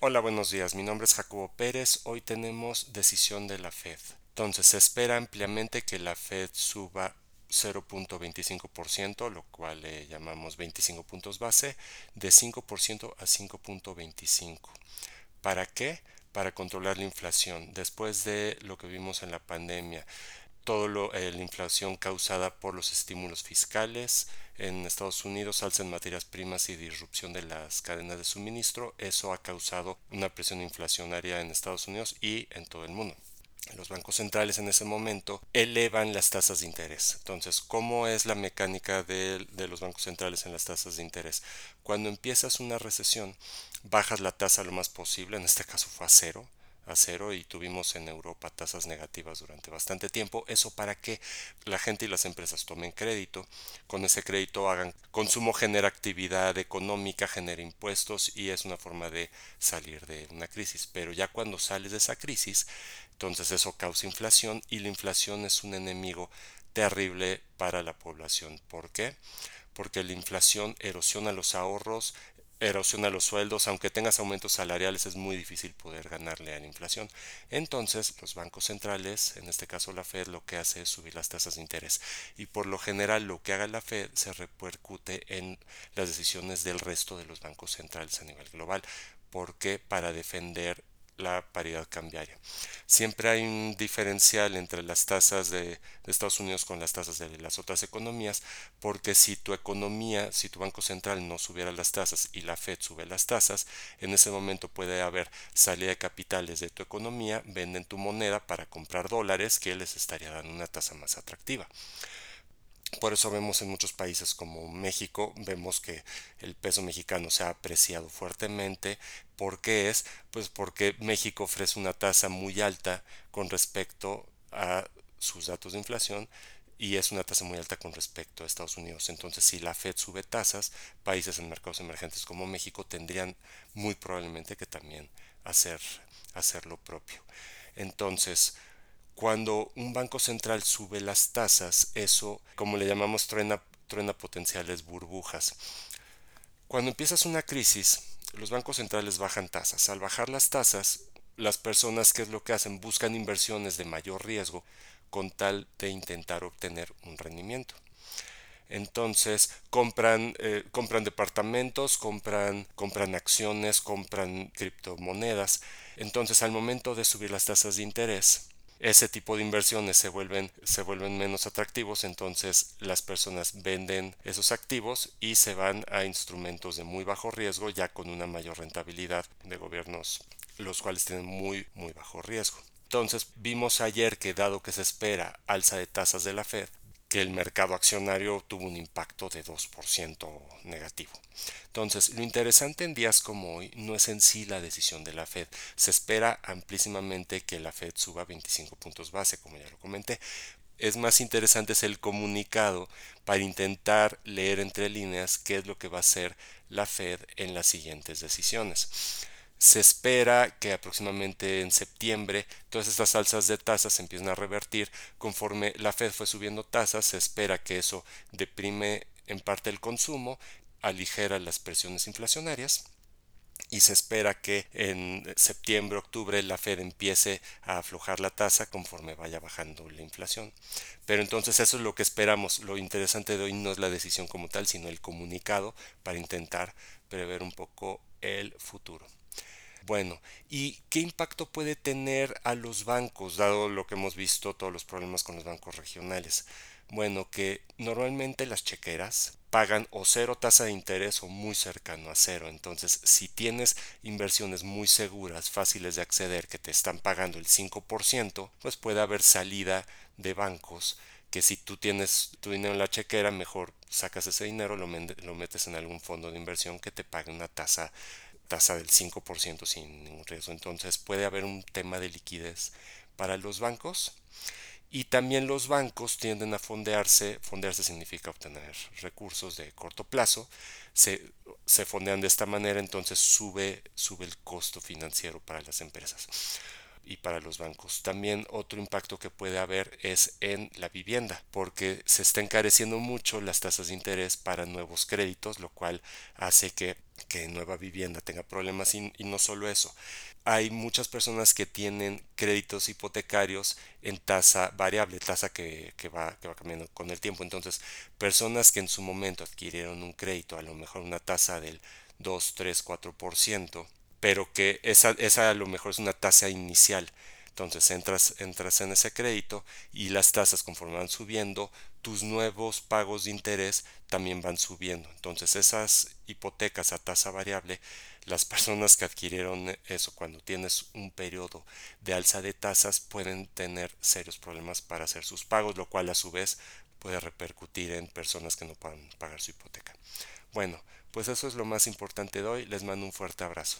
Hola, buenos días. Mi nombre es Jacobo Pérez. Hoy tenemos decisión de la Fed. Entonces, se espera ampliamente que la Fed suba 0.25%, lo cual le llamamos 25 puntos base, de 5% a 5.25%. ¿Para qué? Para controlar la inflación. Después de lo que vimos en la pandemia, toda eh, la inflación causada por los estímulos fiscales en Estados Unidos, alza en materias primas y disrupción de las cadenas de suministro. Eso ha causado una presión inflacionaria en Estados Unidos y en todo el mundo. Los bancos centrales en ese momento elevan las tasas de interés. Entonces, ¿cómo es la mecánica de, de los bancos centrales en las tasas de interés? Cuando empiezas una recesión, bajas la tasa lo más posible, en este caso fue a cero, a cero y tuvimos en Europa tasas negativas durante bastante tiempo. Eso para que la gente y las empresas tomen crédito. Con ese crédito hagan consumo, genera actividad económica, genera impuestos y es una forma de salir de una crisis. Pero ya cuando sales de esa crisis, entonces eso causa inflación y la inflación es un enemigo terrible para la población. ¿Por qué? Porque la inflación erosiona los ahorros, erosiona los sueldos, aunque tengas aumentos salariales es muy difícil poder ganarle a la inflación. Entonces los bancos centrales, en este caso la Fed, lo que hace es subir las tasas de interés y por lo general lo que haga la Fed se repercute en las decisiones del resto de los bancos centrales a nivel global. porque Para defender la paridad cambiaria. Siempre hay un diferencial entre las tasas de, Estados Unidos con las tasas de las otras economías, porque si tu economía, si tu Banco Central no subiera las tasas y la Fed sube las tasas, en ese momento puede haber salida de capitales de tu economía, venden tu moneda para comprar dólares que les estaría dando una tasa más atractiva. Por eso vemos en muchos países como México, vemos que el peso mexicano se ha apreciado fuertemente. ¿Por qué es? Pues porque México ofrece una tasa muy alta con respecto a sus datos de inflación y es una tasa muy alta con respecto a Estados Unidos. Entonces, si la Fed sube tasas, países en mercados emergentes como México tendrían muy probablemente que también hacer, hacer lo propio. Entonces, cuando un banco central sube las tasas, eso, como le llamamos, truena, potenciales burbujas. Cuando empiezas una crisis, los bancos centrales bajan tasas. Al bajar las tasas, las personas, ¿qué es lo que hacen? Buscan inversiones de mayor riesgo con tal de intentar obtener un rendimiento. Entonces compran, eh, compran departamentos, compran, compran acciones, compran criptomonedas. Entonces al momento de subir las tasas de interés, ese tipo de inversiones se vuelven, se vuelven menos atractivos, entonces las personas venden esos activos y se van a instrumentos de muy bajo riesgo ya con una mayor rentabilidad de gobiernos los cuales tienen muy muy bajo riesgo. Entonces vimos ayer que dado que se espera alza de tasas de la Fed, que el mercado accionario tuvo un impacto de 2% negativo. Entonces, lo interesante en días como hoy no es en sí la decisión de la Fed. Se espera amplísimamente que la Fed suba 25 puntos base, como ya lo comenté. Es más interesante es el comunicado para intentar leer entre líneas qué es lo que va a hacer la Fed en las siguientes decisiones. Se espera que aproximadamente en septiembre todas estas alzas de tasas se empiecen a revertir. Conforme la Fed fue subiendo tasas, se espera que eso deprime en parte el consumo, aligera las presiones inflacionarias y se espera que en septiembre, octubre la Fed empiece a aflojar la tasa conforme vaya bajando la inflación. Pero entonces eso es lo que esperamos. Lo interesante de hoy no es la decisión como tal, sino el comunicado para intentar prever un poco el futuro. Bueno, ¿y qué impacto puede tener a los bancos, dado lo que hemos visto, todos los problemas con los bancos regionales? Bueno, que normalmente las chequeras pagan o cero tasa de interés o muy cercano a cero. Entonces, si tienes inversiones muy seguras, fáciles de acceder, que te están pagando el 5%, pues puede haber salida de bancos que si tú tienes tu dinero en la chequera, mejor sacas ese dinero, lo, lo metes en algún fondo de inversión que te pague una tasa tasa del 5% sin ningún riesgo. Entonces puede haber un tema de liquidez para los bancos y también los bancos tienden a fondearse. Fondearse significa obtener recursos de corto plazo. Se, se fondean de esta manera, entonces sube, sube el costo financiero para las empresas. Y para los bancos. También otro impacto que puede haber es en la vivienda, porque se está encareciendo mucho las tasas de interés para nuevos créditos, lo cual hace que, que nueva vivienda tenga problemas y, no solo eso. Hay muchas personas que tienen créditos hipotecarios en tasa variable, tasa que, que, va, que va cambiando con el tiempo. Entonces, personas que en su momento adquirieron un crédito, a lo mejor una tasa del 2, 3, 4%, pero que esa, esa a lo mejor es una tasa inicial. Entonces entras, entras en ese crédito y las tasas conforme van subiendo, tus nuevos pagos de interés también van subiendo. Entonces esas hipotecas a tasa variable, las personas que adquirieron eso cuando tienes un periodo de alza de tasas pueden tener serios problemas para hacer sus pagos, lo cual a su vez puede repercutir en personas que no puedan pagar su hipoteca. Bueno, pues eso es lo más importante de hoy. Les mando un fuerte abrazo.